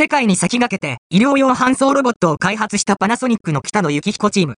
世界に先駆けて医療用搬送ロボットを開発したパナソニックの北野幸彦チーム。